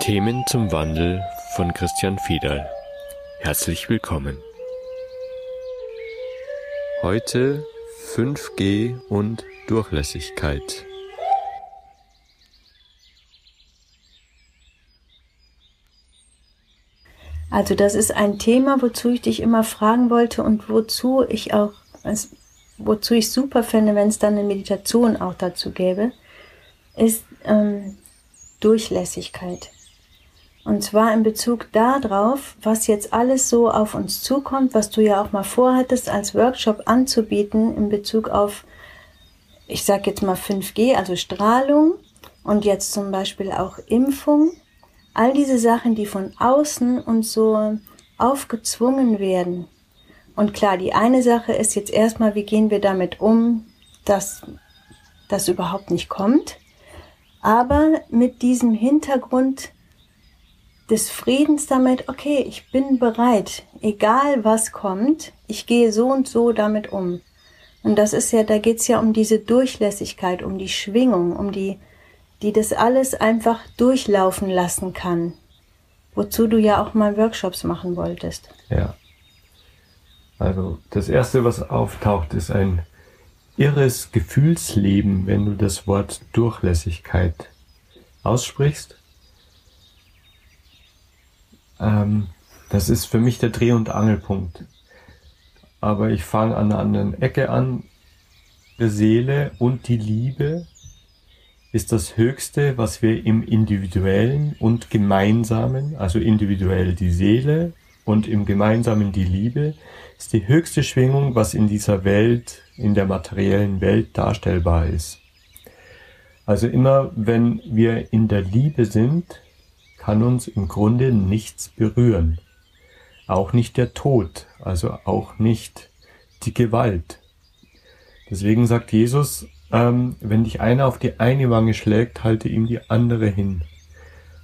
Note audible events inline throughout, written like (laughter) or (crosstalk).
Themen zum Wandel von Christian Fiedal. Herzlich willkommen. Heute 5G und Durchlässigkeit. Also das ist ein Thema, wozu ich dich immer fragen wollte und wozu ich auch, wozu ich super finde, wenn es dann eine Meditation auch dazu gäbe, ist ähm, Durchlässigkeit. Und zwar in Bezug darauf, was jetzt alles so auf uns zukommt, was du ja auch mal vorhattest, als Workshop anzubieten in Bezug auf, ich sag jetzt mal 5G, also Strahlung und jetzt zum Beispiel auch Impfung. All diese Sachen, die von außen uns so aufgezwungen werden. Und klar, die eine Sache ist jetzt erstmal, wie gehen wir damit um, dass das überhaupt nicht kommt. Aber mit diesem Hintergrund, des Friedens damit, okay, ich bin bereit, egal was kommt, ich gehe so und so damit um. Und das ist ja, da geht's ja um diese Durchlässigkeit, um die Schwingung, um die, die das alles einfach durchlaufen lassen kann. Wozu du ja auch mal Workshops machen wolltest. Ja. Also das erste, was auftaucht, ist ein irres Gefühlsleben, wenn du das Wort Durchlässigkeit aussprichst. Ähm, das ist für mich der Dreh- und Angelpunkt. Aber ich fange an einer anderen Ecke an. Die Seele und die Liebe ist das Höchste, was wir im Individuellen und Gemeinsamen, also individuell die Seele und im Gemeinsamen die Liebe, ist die höchste Schwingung, was in dieser Welt, in der materiellen Welt darstellbar ist. Also immer wenn wir in der Liebe sind, kann uns im Grunde nichts berühren. Auch nicht der Tod, also auch nicht die Gewalt. Deswegen sagt Jesus, ähm, wenn dich einer auf die eine Wange schlägt, halte ihm die andere hin.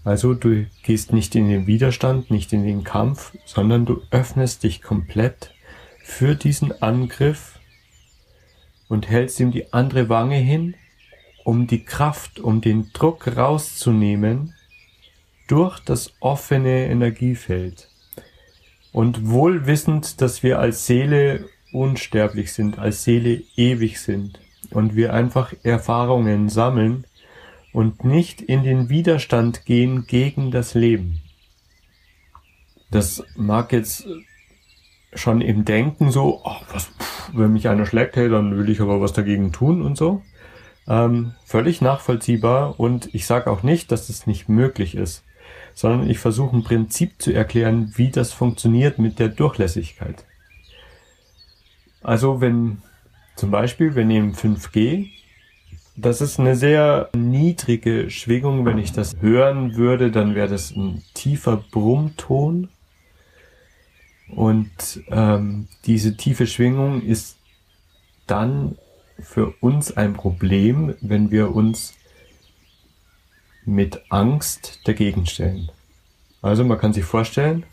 Also du gehst nicht in den Widerstand, nicht in den Kampf, sondern du öffnest dich komplett für diesen Angriff und hältst ihm die andere Wange hin, um die Kraft, um den Druck rauszunehmen, durch das offene Energiefeld. Und wohl wissend, dass wir als Seele unsterblich sind, als Seele ewig sind und wir einfach Erfahrungen sammeln und nicht in den Widerstand gehen gegen das Leben. Das mag jetzt schon im Denken so, oh, was, pff, wenn mich einer schlägt, hey, dann will ich aber was dagegen tun und so. Ähm, völlig nachvollziehbar und ich sage auch nicht, dass das nicht möglich ist sondern ich versuche ein Prinzip zu erklären, wie das funktioniert mit der Durchlässigkeit. Also wenn zum Beispiel, wir nehmen 5G, das ist eine sehr niedrige Schwingung. Wenn ich das hören würde, dann wäre das ein tiefer Brummton. Und ähm, diese tiefe Schwingung ist dann für uns ein Problem, wenn wir uns mit Angst dagegen stellen. Also man kann sich vorstellen,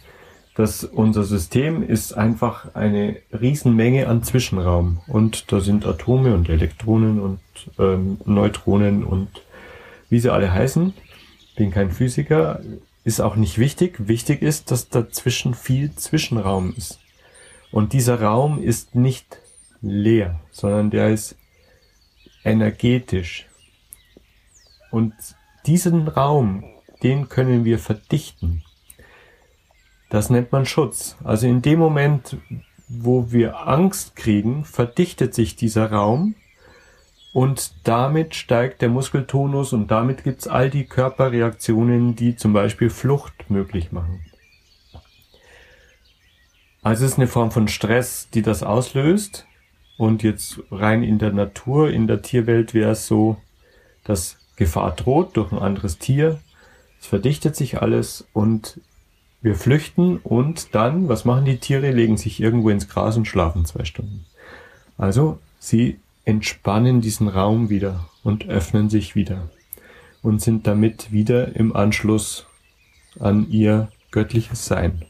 dass unser System ist einfach eine Riesenmenge an Zwischenraum und da sind Atome und Elektronen und ähm, Neutronen und wie sie alle heißen. Bin kein Physiker, ist auch nicht wichtig. Wichtig ist, dass dazwischen viel Zwischenraum ist. Und dieser Raum ist nicht leer, sondern der ist energetisch. Und diesen Raum, den können wir verdichten. Das nennt man Schutz. Also in dem Moment, wo wir Angst kriegen, verdichtet sich dieser Raum und damit steigt der Muskeltonus und damit gibt's all die Körperreaktionen, die zum Beispiel Flucht möglich machen. Also es ist eine Form von Stress, die das auslöst. Und jetzt rein in der Natur, in der Tierwelt wäre es so, dass Gefahr droht durch ein anderes Tier. Es verdichtet sich alles und wir flüchten und dann, was machen die Tiere? Legen sich irgendwo ins Gras und schlafen zwei Stunden. Also sie entspannen diesen Raum wieder und öffnen sich wieder und sind damit wieder im Anschluss an ihr göttliches Sein.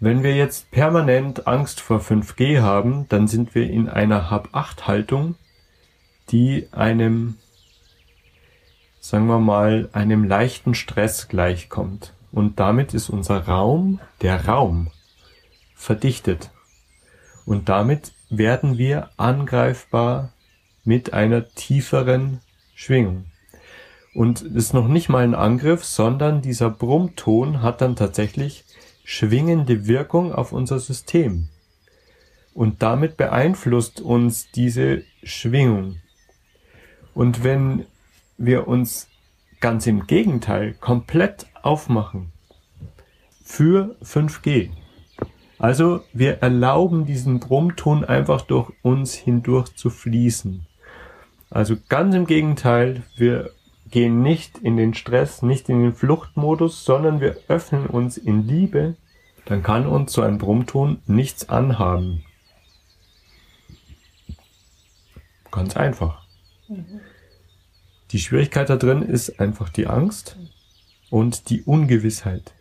Wenn wir jetzt permanent Angst vor 5G haben, dann sind wir in einer Hab-8-Haltung die einem sagen wir mal, einem leichten Stress gleichkommt. Und damit ist unser Raum, der Raum, verdichtet. Und damit werden wir angreifbar mit einer tieferen Schwingung. Und ist noch nicht mal ein Angriff, sondern dieser Brummton hat dann tatsächlich schwingende Wirkung auf unser System. Und damit beeinflusst uns diese Schwingung. Und wenn wir uns ganz im Gegenteil komplett aufmachen für 5G, also wir erlauben diesen Brummton einfach durch uns hindurch zu fließen. Also ganz im Gegenteil, wir gehen nicht in den Stress, nicht in den Fluchtmodus, sondern wir öffnen uns in Liebe, dann kann uns so ein Brummton nichts anhaben. Ganz einfach. Mhm. Die Schwierigkeit da drin ist einfach die Angst und die Ungewissheit.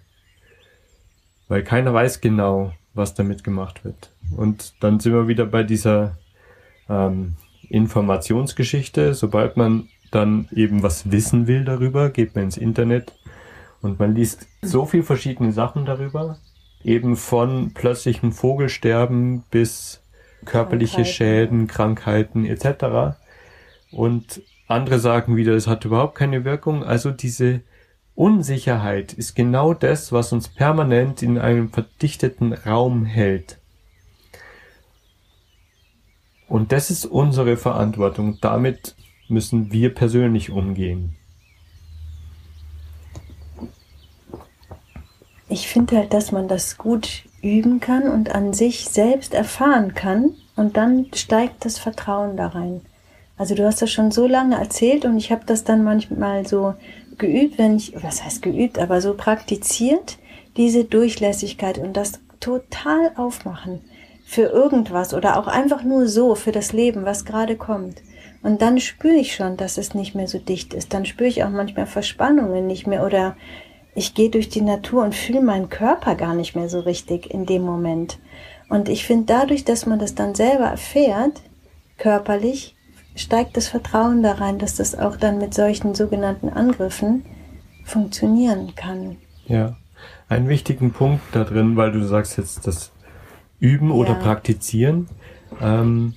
Weil keiner weiß genau, was damit gemacht wird. Und dann sind wir wieder bei dieser ähm, Informationsgeschichte. Sobald man dann eben was wissen will darüber, geht man ins Internet und man liest so viel verschiedene Sachen darüber. Eben von plötzlichem Vogelsterben bis körperliche Krankheiten. Schäden, Krankheiten etc. Und andere sagen wieder, es hat überhaupt keine Wirkung. Also diese Unsicherheit ist genau das, was uns permanent in einem verdichteten Raum hält. Und das ist unsere Verantwortung. Damit müssen wir persönlich umgehen. Ich finde halt, dass man das gut üben kann und an sich selbst erfahren kann und dann steigt das Vertrauen da rein. Also du hast das schon so lange erzählt und ich habe das dann manchmal so geübt, wenn ich, was heißt geübt, aber so praktiziert, diese Durchlässigkeit und das total aufmachen für irgendwas oder auch einfach nur so für das Leben, was gerade kommt. Und dann spüre ich schon, dass es nicht mehr so dicht ist. Dann spüre ich auch manchmal Verspannungen nicht mehr oder ich gehe durch die Natur und fühle meinen Körper gar nicht mehr so richtig in dem Moment. Und ich finde dadurch, dass man das dann selber erfährt, körperlich, steigt das Vertrauen da rein, dass das auch dann mit solchen sogenannten Angriffen funktionieren kann. Ja, einen wichtigen Punkt da drin, weil du sagst jetzt das Üben ja. oder Praktizieren. Ähm,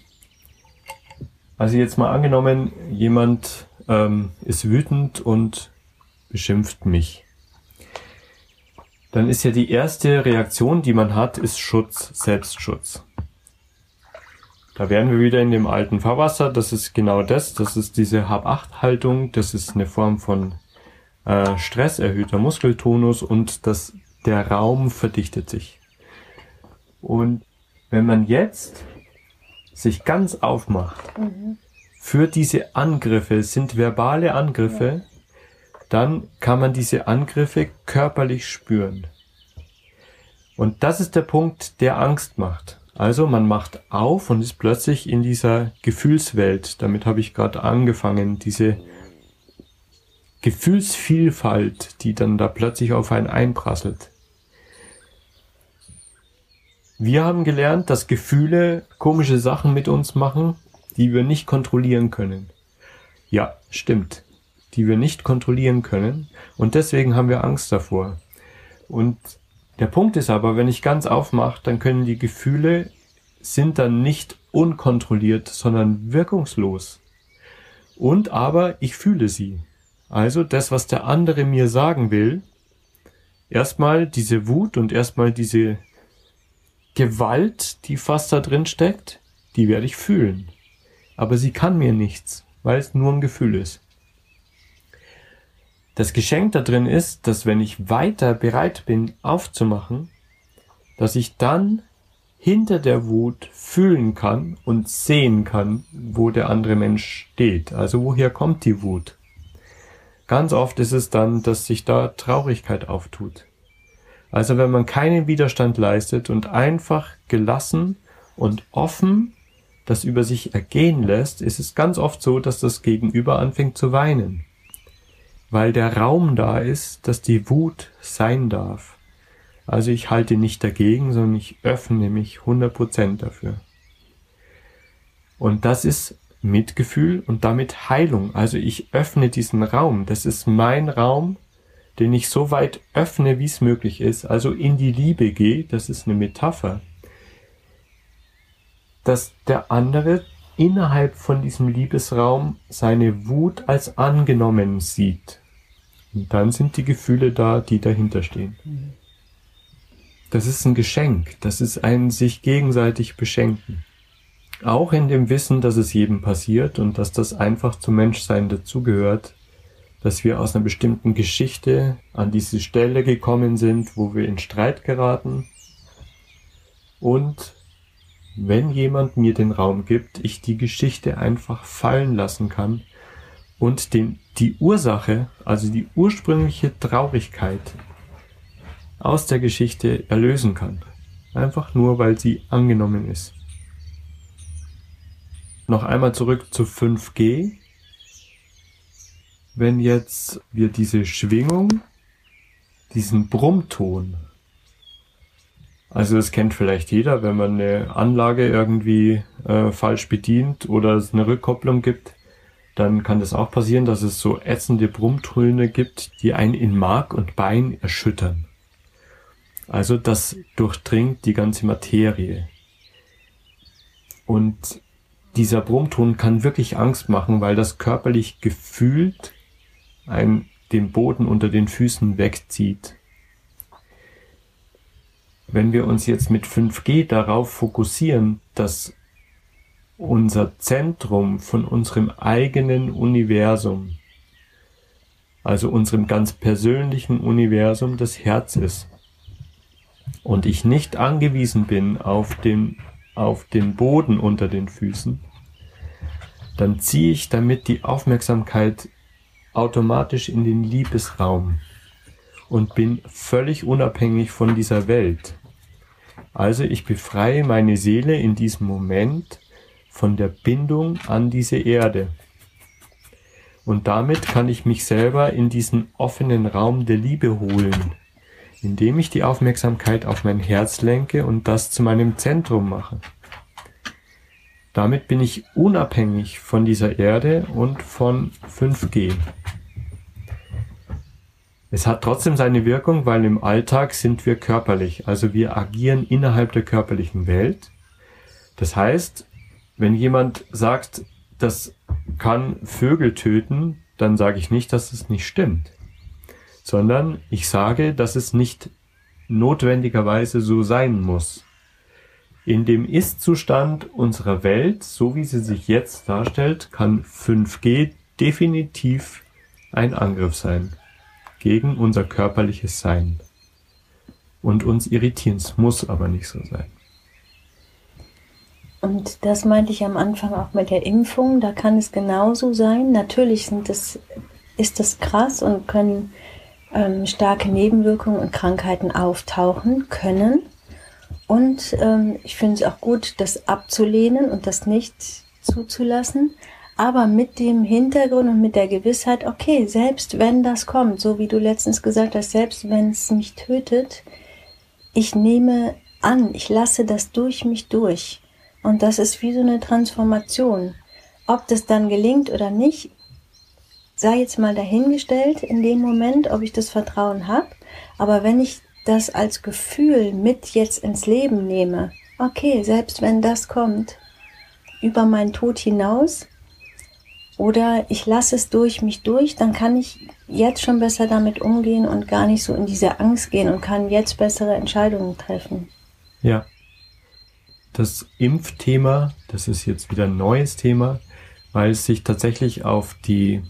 also jetzt mal angenommen, jemand ähm, ist wütend und beschimpft mich. Dann ist ja die erste Reaktion, die man hat, ist Schutz, Selbstschutz. Da wären wir wieder in dem alten Fahrwasser. Das ist genau das. Das ist diese Hab-Acht-Haltung. Das ist eine Form von äh, Stress, erhöhter Muskeltonus und das, der Raum verdichtet sich. Und wenn man jetzt sich ganz aufmacht mhm. für diese Angriffe, sind verbale Angriffe, ja. dann kann man diese Angriffe körperlich spüren. Und das ist der Punkt, der Angst macht. Also man macht auf und ist plötzlich in dieser Gefühlswelt. Damit habe ich gerade angefangen, diese Gefühlsvielfalt, die dann da plötzlich auf einen einprasselt. Wir haben gelernt, dass Gefühle komische Sachen mit uns machen, die wir nicht kontrollieren können. Ja, stimmt. Die wir nicht kontrollieren können. Und deswegen haben wir Angst davor. Und der Punkt ist aber, wenn ich ganz aufmache, dann können die Gefühle sind dann nicht unkontrolliert, sondern wirkungslos. Und aber ich fühle sie. Also das, was der andere mir sagen will, erstmal diese Wut und erstmal diese Gewalt, die fast da drin steckt, die werde ich fühlen. Aber sie kann mir nichts, weil es nur ein Gefühl ist. Das Geschenk da drin ist, dass wenn ich weiter bereit bin aufzumachen, dass ich dann hinter der Wut fühlen kann und sehen kann, wo der andere Mensch steht. Also woher kommt die Wut? Ganz oft ist es dann, dass sich da Traurigkeit auftut. Also wenn man keinen Widerstand leistet und einfach gelassen und offen das über sich ergehen lässt, ist es ganz oft so, dass das Gegenüber anfängt zu weinen weil der Raum da ist, dass die Wut sein darf. Also ich halte nicht dagegen, sondern ich öffne mich 100% dafür. Und das ist Mitgefühl und damit Heilung. Also ich öffne diesen Raum. Das ist mein Raum, den ich so weit öffne, wie es möglich ist. Also in die Liebe gehe. Das ist eine Metapher. Dass der andere innerhalb von diesem Liebesraum seine Wut als angenommen sieht. Und dann sind die Gefühle da, die dahinter stehen. Das ist ein Geschenk. Das ist ein sich gegenseitig beschenken. Auch in dem Wissen, dass es jedem passiert und dass das einfach zum Menschsein dazugehört, dass wir aus einer bestimmten Geschichte an diese Stelle gekommen sind, wo wir in Streit geraten und wenn jemand mir den Raum gibt, ich die Geschichte einfach fallen lassen kann und den, die Ursache, also die ursprüngliche Traurigkeit aus der Geschichte erlösen kann. Einfach nur, weil sie angenommen ist. Noch einmal zurück zu 5G. Wenn jetzt wir diese Schwingung, diesen Brummton, also das kennt vielleicht jeder, wenn man eine Anlage irgendwie äh, falsch bedient oder es eine Rückkopplung gibt, dann kann das auch passieren, dass es so ätzende Brummtöne gibt, die einen in Mark und Bein erschüttern. Also das durchdringt die ganze Materie. Und dieser Brummton kann wirklich Angst machen, weil das körperlich gefühlt ein den Boden unter den Füßen wegzieht. Wenn wir uns jetzt mit 5G darauf fokussieren, dass unser Zentrum von unserem eigenen Universum, also unserem ganz persönlichen Universum, das Herz ist, und ich nicht angewiesen bin auf den, auf den Boden unter den Füßen, dann ziehe ich damit die Aufmerksamkeit automatisch in den Liebesraum und bin völlig unabhängig von dieser Welt. Also ich befreie meine Seele in diesem Moment von der Bindung an diese Erde. Und damit kann ich mich selber in diesen offenen Raum der Liebe holen, indem ich die Aufmerksamkeit auf mein Herz lenke und das zu meinem Zentrum mache. Damit bin ich unabhängig von dieser Erde und von 5G. Es hat trotzdem seine Wirkung, weil im Alltag sind wir körperlich, also wir agieren innerhalb der körperlichen Welt. Das heißt, wenn jemand sagt, das kann Vögel töten, dann sage ich nicht, dass es nicht stimmt, sondern ich sage, dass es nicht notwendigerweise so sein muss. In dem Ist-Zustand unserer Welt, so wie sie sich jetzt darstellt, kann 5G definitiv ein Angriff sein gegen unser körperliches Sein. Und uns irritieren. Es muss aber nicht so sein. Und das meinte ich am Anfang auch mit der Impfung. Da kann es genauso sein. Natürlich sind das, ist das krass und können ähm, starke Nebenwirkungen und Krankheiten auftauchen können. Und ähm, ich finde es auch gut, das abzulehnen und das nicht zuzulassen. Aber mit dem Hintergrund und mit der Gewissheit, okay, selbst wenn das kommt, so wie du letztens gesagt hast, selbst wenn es mich tötet, ich nehme an, ich lasse das durch mich durch. Und das ist wie so eine Transformation. Ob das dann gelingt oder nicht, sei jetzt mal dahingestellt in dem Moment, ob ich das Vertrauen habe. Aber wenn ich das als Gefühl mit jetzt ins Leben nehme, okay, selbst wenn das kommt, über meinen Tod hinaus, oder ich lasse es durch mich durch, dann kann ich jetzt schon besser damit umgehen und gar nicht so in diese Angst gehen und kann jetzt bessere Entscheidungen treffen. Ja. Das Impfthema, das ist jetzt wieder ein neues Thema, weil es sich tatsächlich auf die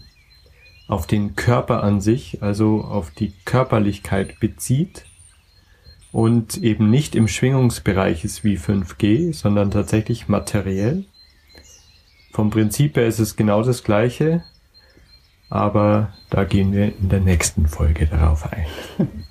auf den Körper an sich, also auf die Körperlichkeit bezieht und eben nicht im Schwingungsbereich ist wie 5G, sondern tatsächlich materiell. Vom Prinzip her ist es genau das gleiche, aber da gehen wir in der nächsten Folge darauf ein. (laughs)